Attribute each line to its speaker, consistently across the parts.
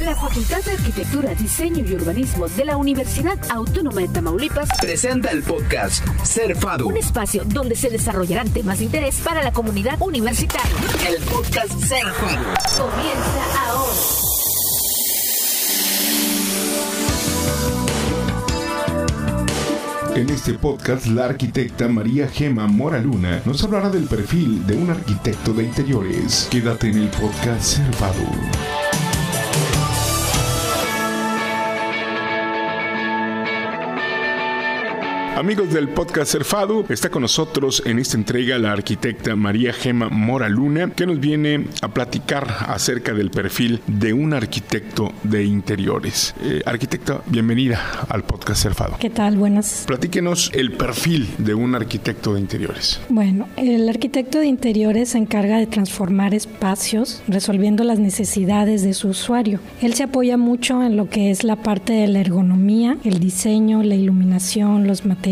Speaker 1: La Facultad de Arquitectura, Diseño y Urbanismo de la Universidad Autónoma de Tamaulipas
Speaker 2: presenta el podcast Ser FADU.
Speaker 1: Un espacio donde se desarrollarán temas de interés para la comunidad universitaria.
Speaker 2: El podcast Ser FADU.
Speaker 1: Comienza ahora.
Speaker 3: En este podcast, la arquitecta María Gema Moraluna nos hablará del perfil de un arquitecto de interiores. Quédate en el podcast Servado. Amigos del podcast Serfado, está con nosotros en esta entrega la arquitecta María Gema Moraluna, que nos viene a platicar acerca del perfil de un arquitecto de interiores. Eh, arquitecta, bienvenida al podcast Serfado.
Speaker 4: ¿Qué tal? Buenas.
Speaker 3: Platíquenos el perfil de un arquitecto de interiores.
Speaker 4: Bueno, el arquitecto de interiores se encarga de transformar espacios resolviendo las necesidades de su usuario. Él se apoya mucho en lo que es la parte de la ergonomía, el diseño, la iluminación, los materiales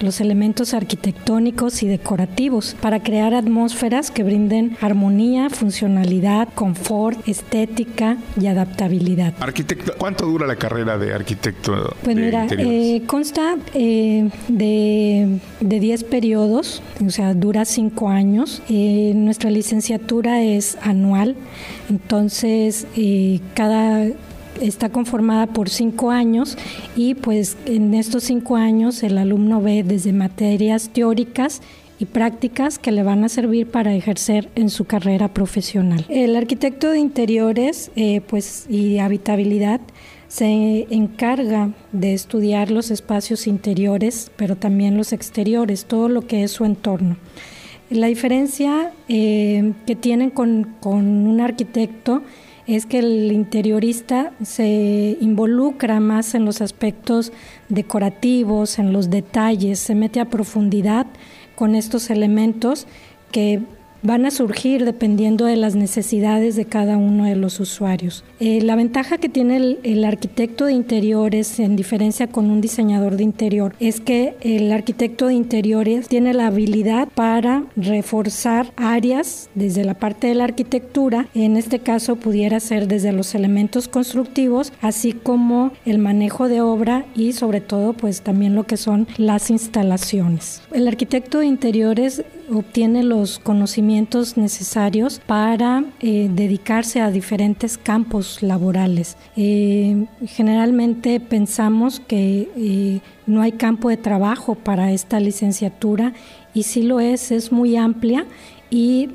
Speaker 4: los elementos arquitectónicos y decorativos para crear atmósferas que brinden armonía, funcionalidad, confort, estética y adaptabilidad.
Speaker 3: Arquitecto, ¿cuánto dura la carrera de arquitecto?
Speaker 4: Pues
Speaker 3: de
Speaker 4: mira, eh, consta eh, de, de 10 periodos, o sea, dura 5 años. Eh, nuestra licenciatura es anual, entonces eh, cada está conformada por cinco años y pues en estos cinco años el alumno ve desde materias teóricas y prácticas que le van a servir para ejercer en su carrera profesional. El arquitecto de interiores eh, pues, y habitabilidad se encarga de estudiar los espacios interiores, pero también los exteriores, todo lo que es su entorno. La diferencia eh, que tienen con, con un arquitecto es que el interiorista se involucra más en los aspectos decorativos, en los detalles, se mete a profundidad con estos elementos que van a surgir dependiendo de las necesidades de cada uno de los usuarios. Eh, la ventaja que tiene el, arquitecto de interiores, en diferencia con un diseñador de interior, es que el arquitecto de interiores tiene la habilidad para reforzar áreas desde la parte de la arquitectura, en este caso pudiera ser desde los elementos constructivos, así como el manejo de obra y sobre todo pues también lo que son las instalaciones. El arquitecto de interiores obtiene los conocimientos necesarios para eh, dedicarse a diferentes campos laborales. Eh, generalmente pensamos que eh, no hay campo de trabajo para esta licenciatura y si lo es, es muy amplia y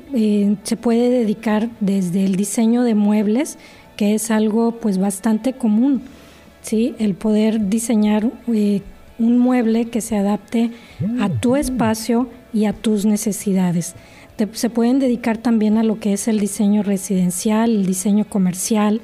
Speaker 4: se puede dedicar desde el diseño de muebles, que es algo pues bastante común, ¿sí? el poder diseñar un mueble que se adapte a tu espacio y a tus necesidades. se pueden dedicar también a lo que es el diseño residencial, el diseño comercial,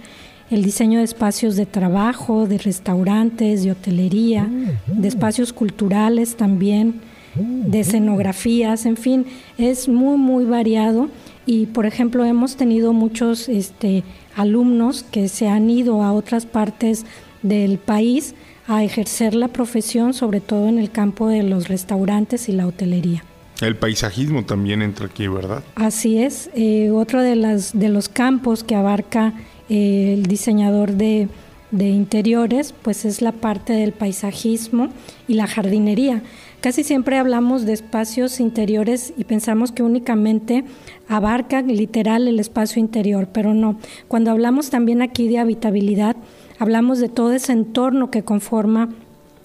Speaker 4: el diseño de espacios de trabajo, de restaurantes, de hotelería, de espacios culturales también, de escenografías, en fin, es muy, muy variado. Y, por ejemplo, hemos tenido muchos este, alumnos que se han ido a otras partes del país a ejercer la profesión, sobre todo en el campo de los restaurantes y la hotelería.
Speaker 3: El paisajismo también entra aquí, ¿verdad?
Speaker 4: Así es. Eh, otro de, las, de los campos que abarca eh, el diseñador de, de interiores, pues es la parte del paisajismo y la jardinería. Casi siempre hablamos de espacios interiores y pensamos que únicamente abarca literal el espacio interior, pero no. Cuando hablamos también aquí de habitabilidad, hablamos de todo ese entorno que conforma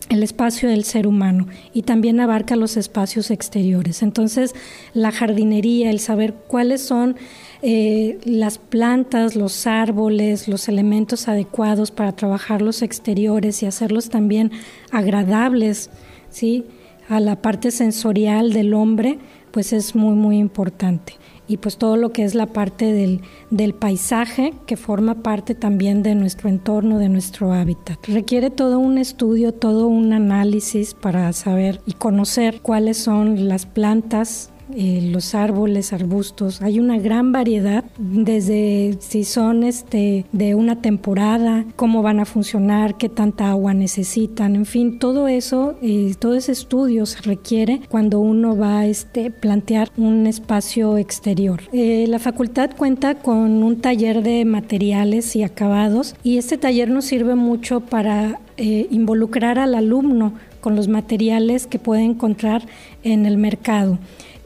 Speaker 4: el espacio del ser humano y también abarca los espacios exteriores. Entonces, la jardinería, el saber cuáles son eh, las plantas, los árboles, los elementos adecuados para trabajar los exteriores y hacerlos también agradables, ¿sí? A la parte sensorial del hombre, pues es muy, muy importante y pues todo lo que es la parte del, del, paisaje que forma parte también de nuestro entorno, de nuestro hábitat. Requiere todo un estudio, todo un análisis para saber y conocer cuáles son las plantas eh, los árboles, arbustos. Hay una gran variedad, desde si son este, de una temporada, cómo van a funcionar, qué tanta agua necesitan, en fin, todo eso, eh, todo ese estudio se requiere cuando uno va a este, plantear un espacio exterior. Eh, la facultad cuenta con un taller de materiales y acabados y este taller nos sirve mucho para involucrar al alumno con los materiales que puede encontrar en el mercado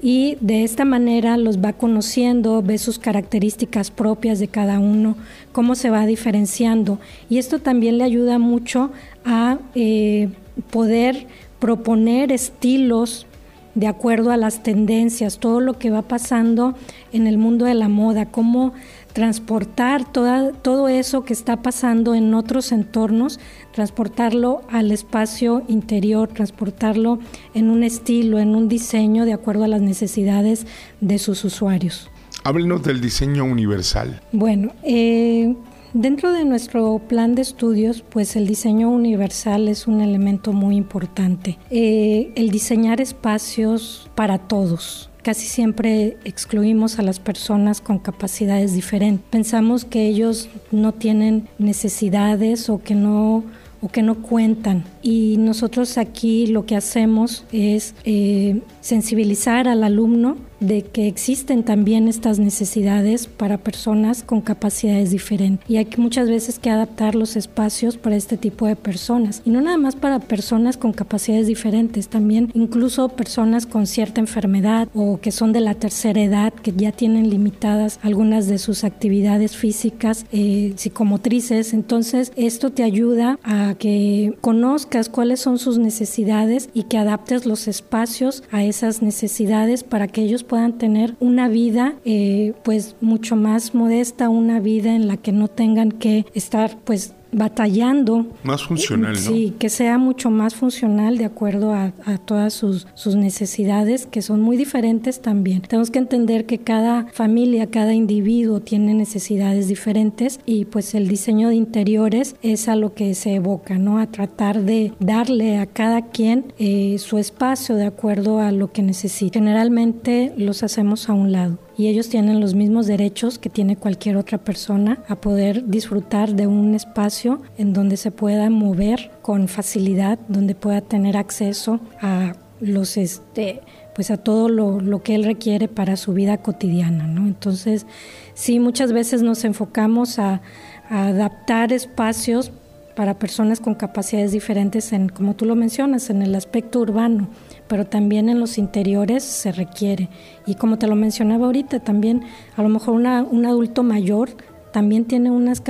Speaker 4: y de esta manera los va conociendo, ve sus características propias de cada uno, cómo se va diferenciando. Y esto también le ayuda mucho a eh, poder proponer estilos de acuerdo a las tendencias, todo lo que va pasando en el mundo de la moda, cómo transportar toda, todo eso que está pasando en otros entornos, transportarlo al espacio interior, transportarlo en un estilo, en un diseño de acuerdo a las necesidades de sus usuarios.
Speaker 3: Háblenos del diseño universal.
Speaker 4: Bueno, eh, dentro de nuestro plan de estudios, pues el diseño universal es un elemento muy importante. Eh, el diseñar espacios para todos, casi siempre excluimos a las personas con capacidades diferentes. Pensamos que ellos no tienen necesidades o que no o que no cuentan. Y nosotros aquí lo que hacemos es eh, sensibilizar al alumno de que existen también estas necesidades para personas con capacidades diferentes. Y hay muchas veces que adaptar los espacios para este tipo de personas. Y no nada más para personas con capacidades diferentes, también incluso personas con cierta enfermedad o que son de la tercera edad que ya tienen limitadas algunas de sus actividades físicas eh, psicomotrices, entonces esto te ayuda a que conozcas cuáles son sus necesidades y que adaptes los espacios a esas necesidades para que ellos puedan tener una vida eh, pues mucho más modesta, una vida en la que no tengan que estar pues batallando.
Speaker 3: Más funcional, ¿no?
Speaker 4: Sí, que sea mucho más funcional de acuerdo a, todas sus, sus, necesidades, que son muy diferentes también. Tenemos que entender que cada familia, cada individuo tiene necesidades diferentes y pues el diseño de interiores es a lo que se evoca, ¿no? A tratar de darle a cada quien eh, su espacio de acuerdo a lo que necesita. Generalmente los hacemos a un lado y ellos tienen los mismos derechos que tiene cualquier otra persona a poder disfrutar de un espacio en donde se pueda mover con facilidad, donde pueda tener acceso a los este pues a todo lo, que él requiere para su vida cotidiana, ¿no? Entonces, sí, muchas veces nos enfocamos a, a adaptar espacios para personas con capacidades diferentes en, como tú lo mencionas, en el aspecto urbano pero también en los interiores se requiere. Y como te lo mencionaba ahorita, también a lo mejor un adulto mayor también tiene, unas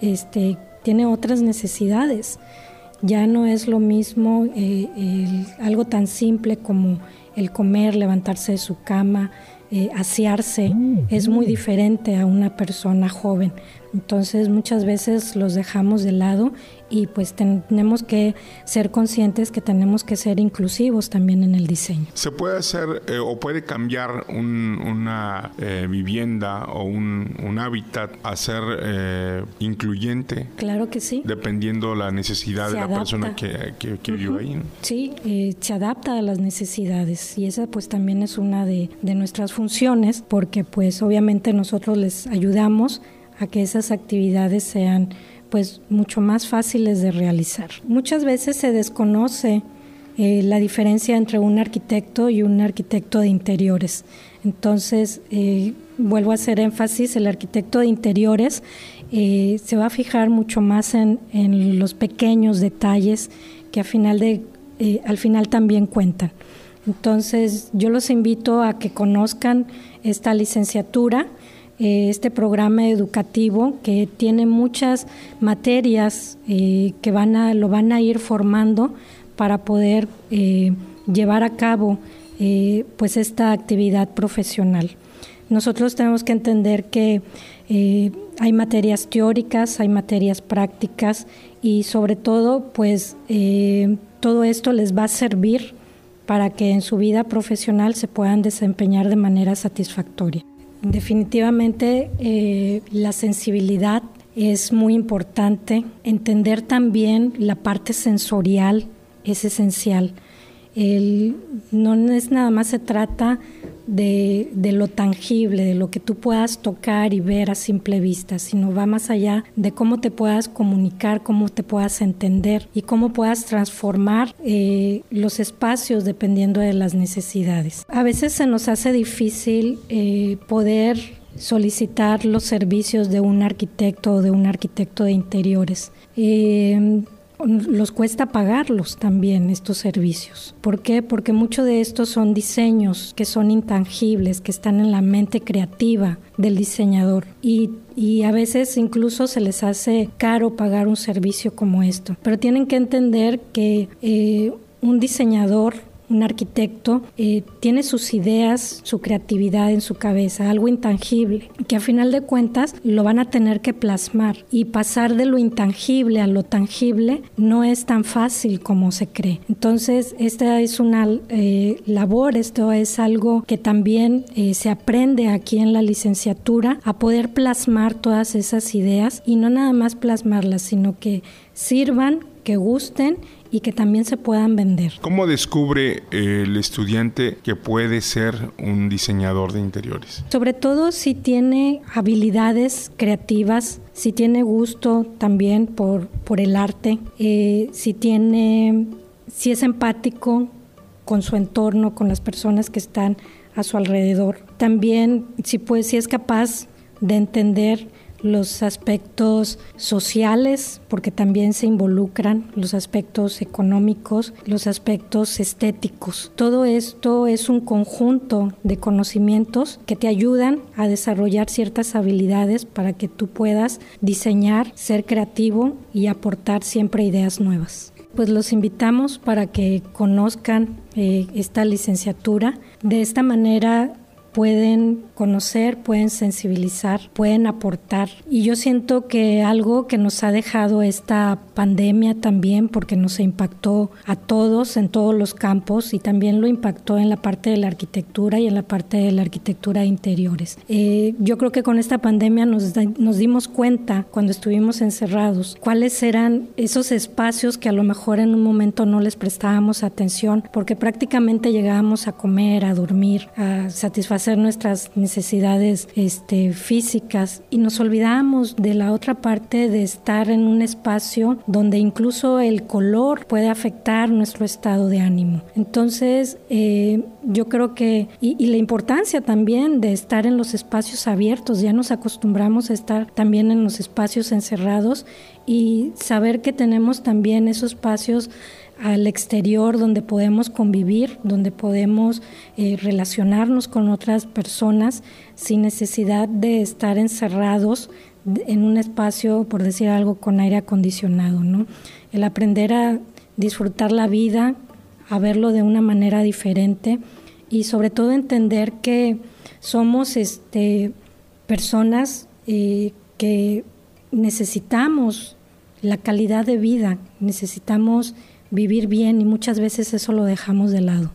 Speaker 4: este, tiene otras necesidades. Ya no es lo mismo eh, algo tan simple como el comer, levantarse de su cama, eh, asearse, es muy diferente a una persona joven. Entonces muchas veces los dejamos de lado y pues tenemos que ser conscientes que tenemos que ser inclusivos también en el diseño.
Speaker 3: ¿Se puede hacer eh, o puede cambiar una eh, vivienda o un, hábitat a ser eh, incluyente?
Speaker 4: Claro que sí.
Speaker 3: Dependiendo la necesidad de la persona que, que, vive ahí.
Speaker 4: Sí, se adapta a las necesidades y esa pues también es una de, de nuestras funciones porque pues obviamente nosotros les ayudamos a que esas actividades sean pues mucho más fáciles de realizar. Muchas veces se desconoce eh, la diferencia entre un arquitecto y un arquitecto de interiores. Entonces, eh, vuelvo a hacer énfasis, el arquitecto de interiores eh, se va a fijar mucho más en, en, los pequeños detalles que al final, de, al final también cuentan. Entonces, yo los invito a que conozcan esta licenciatura eh, este programa educativo que tiene muchas materias eh, que van a, lo van a ir formando para poder eh, llevar a cabo pues esta actividad profesional. Nosotros tenemos que entender que hay materias teóricas, hay materias prácticas y sobre todo pues todo esto les va a servir para que en su vida profesional se puedan desempeñar de manera satisfactoria. Definitivamente eh, la sensibilidad es muy importante. Entender también la parte sensorial es esencial. no es nada más se trata de, de, lo tangible, de lo que tú puedas tocar y ver a simple vista, sino va más allá de cómo te puedas comunicar, cómo te puedas entender y cómo puedas transformar eh, los espacios dependiendo de las necesidades. A veces se nos hace difícil eh, poder solicitar los servicios de un arquitecto o de un arquitecto de interiores. Eh, los cuesta pagarlos también estos servicios. ¿Por qué? Porque muchos de estos son diseños que son intangibles, que están en la mente creativa del diseñador y, y a veces incluso se les hace caro pagar un servicio como esto. Pero tienen que entender que eh, un diseñador un arquitecto eh, tiene sus ideas, su creatividad en su cabeza, algo intangible, que a final de cuentas lo van a tener que plasmar y pasar de lo intangible a lo tangible no es tan fácil como se cree. Entonces, esta es una eh, labor, esto es algo que también eh, se aprende aquí en la licenciatura a poder plasmar todas esas ideas y no nada más plasmarlas, sino que sirvan, que gusten y que también se puedan vender.
Speaker 3: ¿Cómo descubre el estudiante que puede ser un diseñador de interiores?
Speaker 4: Sobre todo si tiene habilidades creativas, si tiene gusto también por, por el arte, eh, si tiene, si es empático con su entorno, con las personas que están a su alrededor. También si, pues, si es capaz de entender los aspectos sociales, porque también se involucran los aspectos económicos, los aspectos estéticos. Todo esto es un conjunto de conocimientos que te ayudan a desarrollar ciertas habilidades para que tú puedas diseñar, ser creativo y aportar siempre ideas nuevas pues los invitamos para que conozcan eh, esta licenciatura. De esta manera pueden conocer, pueden sensibilizar, pueden aportar. Y yo siento que algo que nos ha dejado esta pandemia también, porque nos impactó a todos en todos los campos y también lo impactó en la parte de la arquitectura y en la parte de la arquitectura de interiores. Eh, yo creo que con esta pandemia nos, nos dimos cuenta cuando estuvimos encerrados cuáles eran esos espacios que a lo mejor en un momento no les prestábamos atención porque prácticamente llegábamos a comer, a dormir, a satisfacer nuestras necesidades este, físicas y nos olvidamos de la otra parte de estar en un espacio donde incluso el color puede afectar nuestro estado de ánimo. Entonces, eh, yo creo que, y, y, la importancia también de estar en los espacios abiertos, ya nos acostumbramos a estar también en los espacios encerrados y saber que tenemos también esos espacios al exterior donde podemos convivir, donde podemos eh, relacionarnos con otras personas sin necesidad de estar encerrados en un espacio, por decir algo, con aire acondicionado. ¿no? El aprender a disfrutar la vida, a verlo de una manera diferente y sobre todo entender que somos este, personas eh, que necesitamos la calidad de vida, necesitamos vivir bien y muchas veces eso lo dejamos de lado.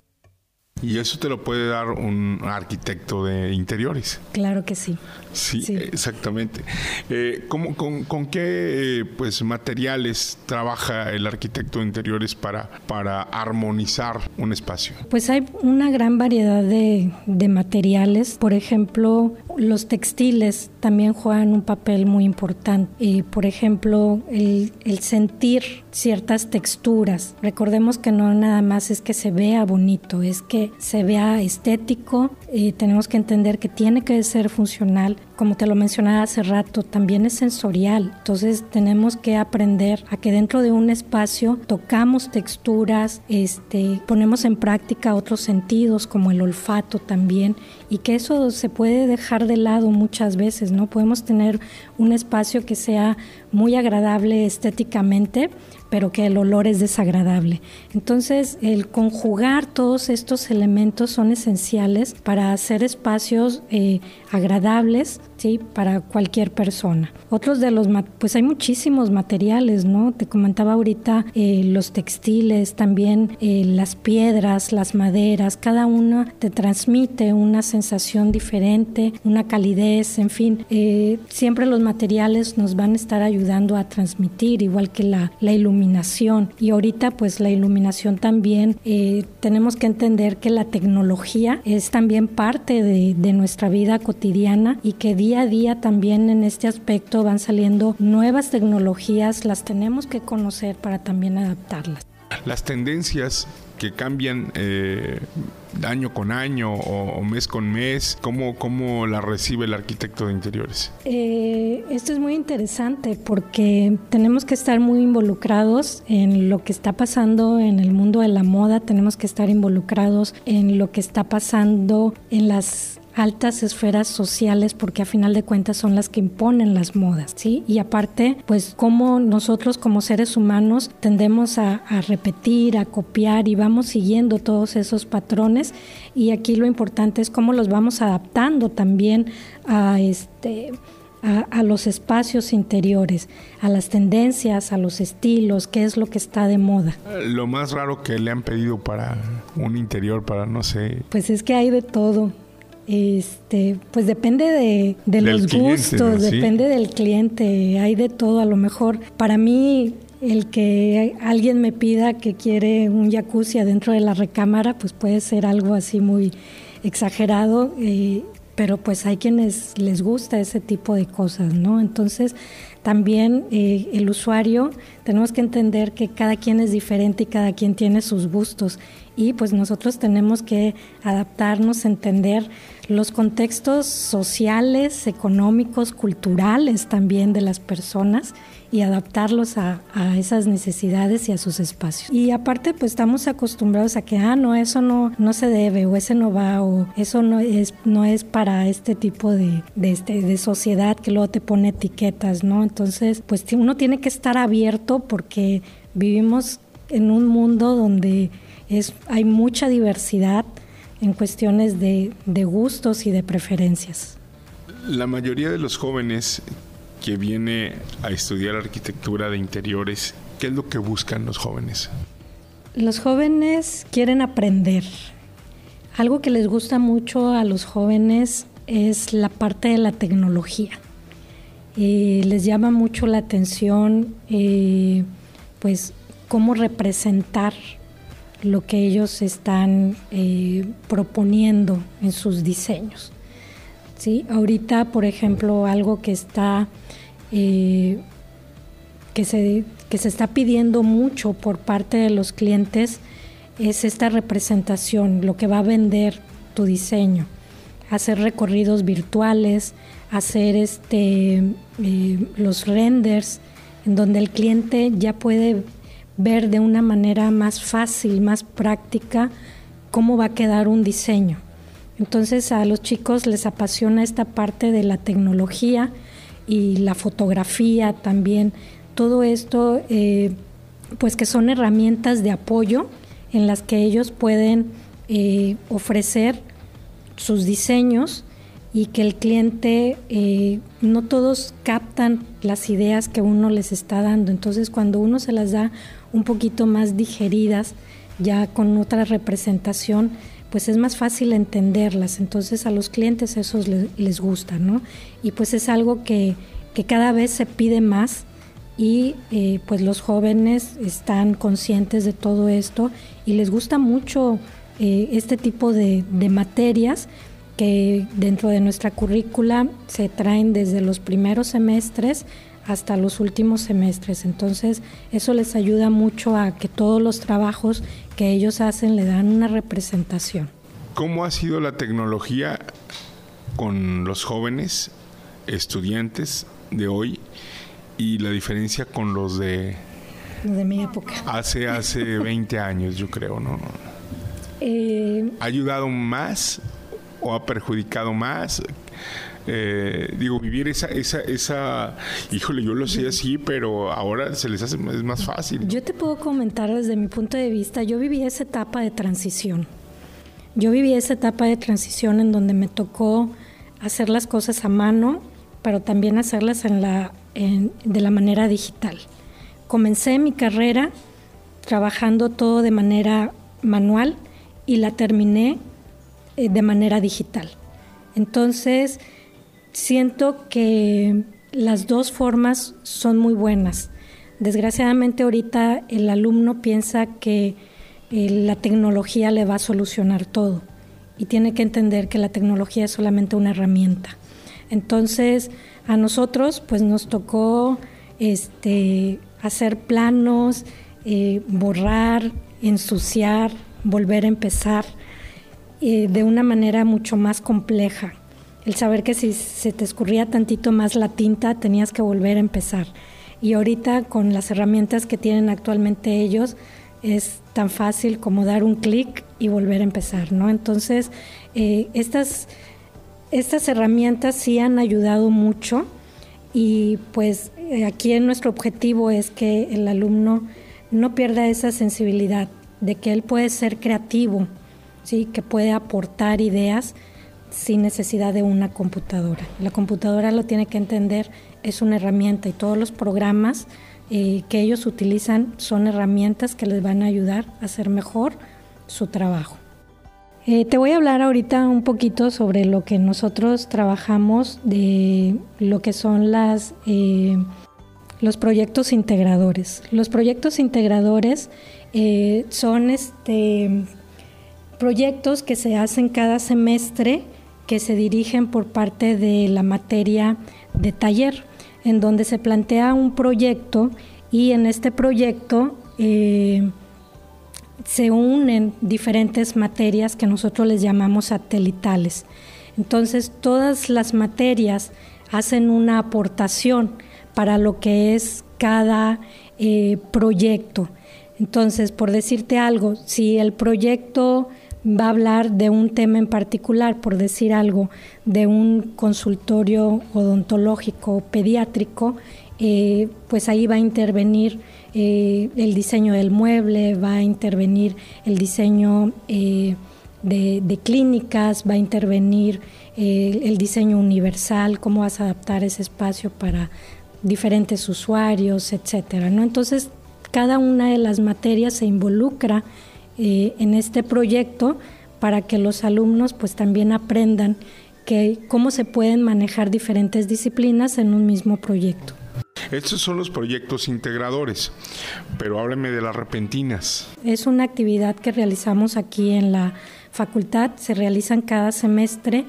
Speaker 3: Y eso te lo puede dar un arquitecto de interiores.
Speaker 4: Claro que sí.
Speaker 3: Sí, exactamente. Eh, ¿cómo, con, con, qué pues, materiales trabaja el arquitecto de interiores para, para armonizar un espacio?
Speaker 4: Pues hay una gran variedad de, de materiales. Por ejemplo, los textiles también juegan un papel muy importante. Por ejemplo, el, el sentir ciertas texturas. Recordemos que no nada más es que se vea bonito, es que se vea estético tenemos que entender que tiene que ser funcional como te lo mencionaba hace rato, también es sensorial. Entonces tenemos que aprender a que dentro de un espacio tocamos texturas, este, ponemos en práctica otros sentidos como el olfato también y que eso se puede dejar de lado muchas veces, ¿no? Podemos tener un espacio que sea muy agradable estéticamente, pero que el olor es desagradable. Entonces, el conjugar todos estos elementos son esenciales para hacer espacios eh, agradables ¿sí? para cualquier persona. Otros de los, pues hay muchísimos materiales, ¿no? Te comentaba ahorita eh, los textiles, también eh, las piedras, las maderas, cada una te transmite una sensación diferente, una calidez, en fin, siempre los materiales nos van a estar ayudando a transmitir, igual que la, la iluminación. Y ahorita pues la iluminación también, eh, tenemos que entender que la tecnología es también parte de, de nuestra vida cotidiana y que día a día también en este aspecto van saliendo nuevas tecnologías, las tenemos que conocer para también adaptarlas.
Speaker 3: Las tendencias que cambian eh, año con año o, mes con mes? ¿Cómo, ¿Cómo la recibe el arquitecto de interiores?
Speaker 4: Eh, esto es muy interesante porque tenemos que estar muy involucrados en lo que está pasando en el mundo de la moda, tenemos que estar involucrados en lo que está pasando en las altas esferas sociales porque a final de cuentas son las que imponen las modas, ¿sí? Y aparte, pues como nosotros como seres humanos tendemos a, repetir, a copiar y vamos siguiendo todos esos patrones y aquí lo importante es cómo los vamos adaptando también a este... A, los espacios interiores, a las tendencias, a los estilos, qué es lo que está de moda.
Speaker 3: Lo más raro que le han pedido para un interior, para no sé.
Speaker 4: Pues es que hay de todo. Este, pues depende de, los gustos, depende del cliente, hay de todo. A lo mejor para mí el que alguien me pida que quiere un jacuzzi adentro de la recámara, pues puede ser algo así muy exagerado, eh, pero pues hay quienes les gusta ese tipo de cosas, ¿no? Entonces también eh, el usuario tenemos que entender que cada quien es diferente y cada quien tiene sus gustos y pues nosotros tenemos que adaptarnos, entender los contextos sociales, económicos, culturales también de las personas y adaptarlos a, esas necesidades y a sus espacios. Y aparte, pues estamos acostumbrados a que, ah, no, eso no, no se debe, o ese no va, o eso no es, no es para este tipo de, de, este, de sociedad que luego te pone etiquetas, ¿no? Entonces, pues uno tiene que estar abierto porque vivimos en un mundo donde es, hay mucha diversidad en cuestiones de, de gustos y de preferencias.
Speaker 3: La mayoría de los jóvenes que viene a estudiar arquitectura de interiores, ¿qué es lo que buscan los jóvenes?
Speaker 4: Los jóvenes quieren aprender. Algo que les gusta mucho a los jóvenes es la parte de la tecnología. Eh, les llama mucho la atención, eh, pues, cómo representar lo que ellos están eh, proponiendo en sus diseños. ¿sí? Ahorita, por ejemplo, algo que está eh, que, se, que se está pidiendo mucho por parte de los clientes es esta representación, lo que va a vender tu diseño, hacer recorridos virtuales, hacer este, eh, los renders, en donde el cliente ya puede ver de una manera más fácil, más práctica, cómo va a quedar un diseño. Entonces a los chicos les apasiona esta parte de la tecnología y la fotografía también. Todo esto, eh, pues que son herramientas de apoyo en las que ellos pueden eh, ofrecer sus diseños y que el cliente, eh, no todos captan las ideas que uno les está dando. Entonces cuando uno se las da un poquito más digeridas, ya con otra representación, pues es más fácil entenderlas. Entonces a los clientes eso les, gusta, ¿no? Y pues es algo que, cada vez se pide más y eh, pues los jóvenes están conscientes de todo esto y les gusta mucho eh, este tipo de, de materias que dentro de nuestra currícula se traen desde los primeros semestres hasta los últimos semestres. Entonces, eso les ayuda mucho a que todos los trabajos que ellos hacen le dan una representación.
Speaker 3: ¿Cómo ha sido la tecnología con los jóvenes estudiantes de hoy y la diferencia con los de
Speaker 4: de mi época.
Speaker 3: Hace hace 20 años, yo creo, ¿no?
Speaker 4: Eh,
Speaker 3: ¿Ha ayudado más o ha perjudicado más? Eh, digo, vivir esa, esa, esa, híjole, yo lo sé así, pero ahora se les hace es más fácil.
Speaker 4: Yo te puedo comentar desde mi punto de vista, yo viví esa etapa de transición. Yo viví esa etapa de transición en donde me tocó hacer las cosas a mano, pero también hacerlas en la, de la manera digital. Comencé mi carrera trabajando todo de manera manual y la terminé eh, de manera digital. Entonces, siento que las dos formas son muy buenas. Desgraciadamente ahorita el alumno piensa que eh, la tecnología le va a solucionar todo y tiene que entender que la tecnología es solamente una herramienta. Entonces, a nosotros pues nos tocó este, hacer planos, eh, borrar, ensuciar, volver a empezar eh, de una manera mucho más compleja. El saber que si se te escurría tantito más la tinta tenías que volver a empezar. Y ahorita con las herramientas que tienen actualmente ellos es tan fácil como dar un clic y volver a empezar, ¿no? Entonces, eh, estas, estas herramientas sí han ayudado mucho y pues eh, aquí nuestro objetivo es que el alumno no pierda esa sensibilidad de que él puede ser creativo, ¿sí? que puede aportar ideas sin necesidad de una computadora. La computadora lo tiene que entender, es una herramienta y todos los programas eh, que ellos utilizan son herramientas que les van a ayudar a hacer mejor su trabajo. Eh, te voy a hablar ahorita un poquito sobre lo que nosotros trabajamos de lo que son las, eh, los proyectos integradores. Los proyectos integradores son este, proyectos que se hacen cada semestre que se dirigen por parte de la materia de taller, en donde se plantea un proyecto y en este proyecto eh, se unen diferentes materias que nosotros les llamamos satelitales. Entonces todas las materias hacen una aportación para lo que es cada eh, proyecto. Entonces, por decirte algo, si el proyecto va a hablar de un tema en particular, por decir algo, de un consultorio odontológico pediátrico, eh, pues ahí va a intervenir eh, el diseño del mueble, va a intervenir el diseño eh, de, clínicas, va a intervenir el diseño universal, cómo vas a adaptar ese espacio para diferentes usuarios, etcétera. ¿no? Entonces, cada una de las materias se involucra eh, en este proyecto para que los alumnos pues también aprendan que, cómo se pueden manejar diferentes disciplinas en un mismo proyecto.
Speaker 3: Estos son los proyectos integradores, pero hábleme de las repentinas.
Speaker 4: Es una actividad que realizamos aquí en la facultad, se realizan cada semestre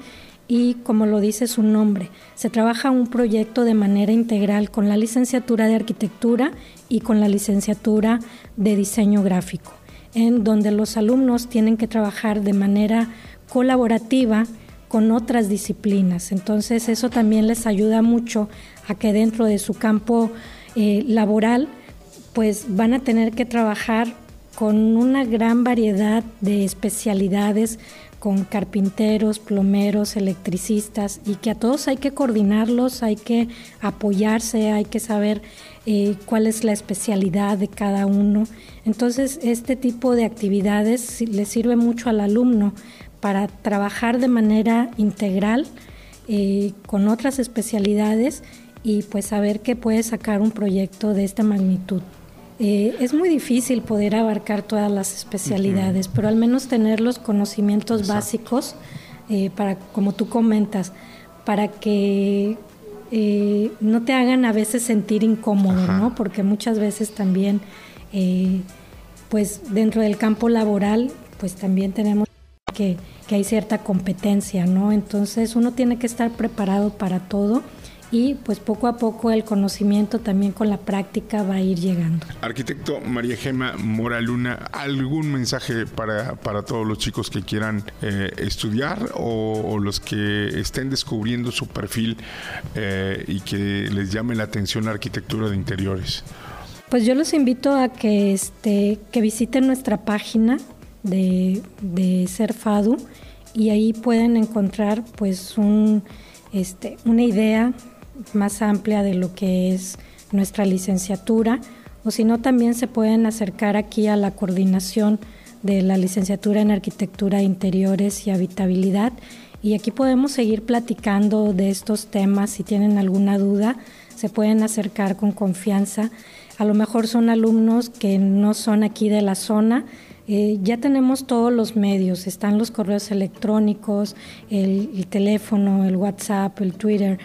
Speaker 4: y como lo dice su nombre, se trabaja un proyecto de manera integral con la licenciatura de arquitectura y con la licenciatura de diseño gráfico en donde los alumnos tienen que trabajar de manera colaborativa con otras disciplinas. Entonces eso también les ayuda mucho a que dentro de su campo eh, laboral pues van a tener que trabajar con una gran variedad de especialidades, con carpinteros, plomeros, electricistas, y que a todos hay que coordinarlos, hay que apoyarse, hay que saber eh, cuál es la especialidad de cada uno. Entonces, este tipo de actividades le sirve mucho al alumno para trabajar de manera integral eh, con otras especialidades y pues saber que puede sacar un proyecto de esta magnitud. Eh, es muy difícil poder abarcar todas las especialidades, pero al menos tener los conocimientos básicos para, como tú comentas, para que eh, no te hagan a veces sentir incómodo, ¿no? Porque muchas veces también, eh, pues dentro del campo laboral, pues también tenemos que, que hay cierta competencia, ¿no? Entonces uno tiene que estar preparado para todo y pues poco a poco el conocimiento también con la práctica va a ir llegando.
Speaker 3: Arquitecto María Gema Mora Luna, ¿algún mensaje para, para todos los chicos que quieran eh, estudiar o, los que estén descubriendo su perfil eh, y que les llame la atención la arquitectura de interiores?
Speaker 4: Pues yo los invito a que, este, que visiten nuestra página de, de Serfadu y ahí pueden encontrar pues un, este, una idea más amplia de lo que es nuestra licenciatura, o si no, también se pueden acercar aquí a la coordinación de la licenciatura en arquitectura de interiores y habitabilidad. Y aquí podemos seguir platicando de estos temas. Si tienen alguna duda, se pueden acercar con confianza. A lo mejor son alumnos que no son aquí de la zona. Eh, ya tenemos todos los medios, están los correos electrónicos, el teléfono, el WhatsApp, el Twitter,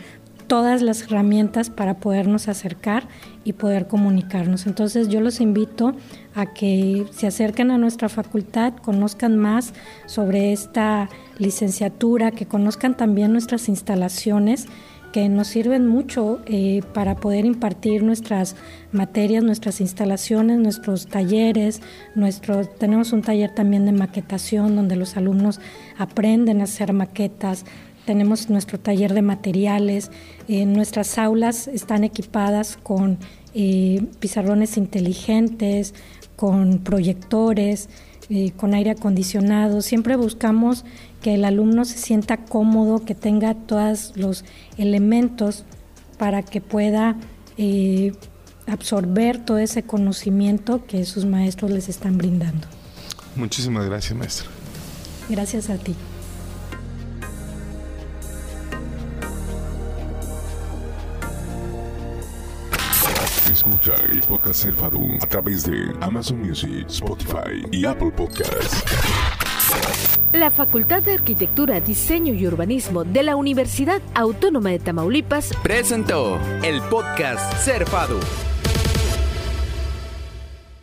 Speaker 4: todas las herramientas para podernos acercar y poder comunicarnos. Entonces yo los invito a que se acerquen a nuestra facultad, conozcan más sobre esta licenciatura, que conozcan también nuestras instalaciones que nos sirven mucho eh, para poder impartir nuestras materias, nuestras instalaciones, nuestros talleres. Nuestro, tenemos un taller también de maquetación donde los alumnos aprenden a hacer maquetas. Tenemos nuestro taller de materiales. en nuestras aulas están equipadas con eh, pizarrones inteligentes, con proyectores, eh, con aire acondicionado. Siempre buscamos que el alumno se sienta cómodo, que tenga todos los elementos para que pueda eh, absorber todo ese conocimiento que sus maestros les están brindando.
Speaker 3: Muchísimas gracias, maestra.
Speaker 4: Gracias a ti.
Speaker 5: Escucha el podcast Serfadum a través de Amazon Music, Spotify y Apple Podcasts.
Speaker 1: La Facultad de Arquitectura, Diseño y Urbanismo de la Universidad Autónoma de Tamaulipas
Speaker 2: presentó el podcast Serfado.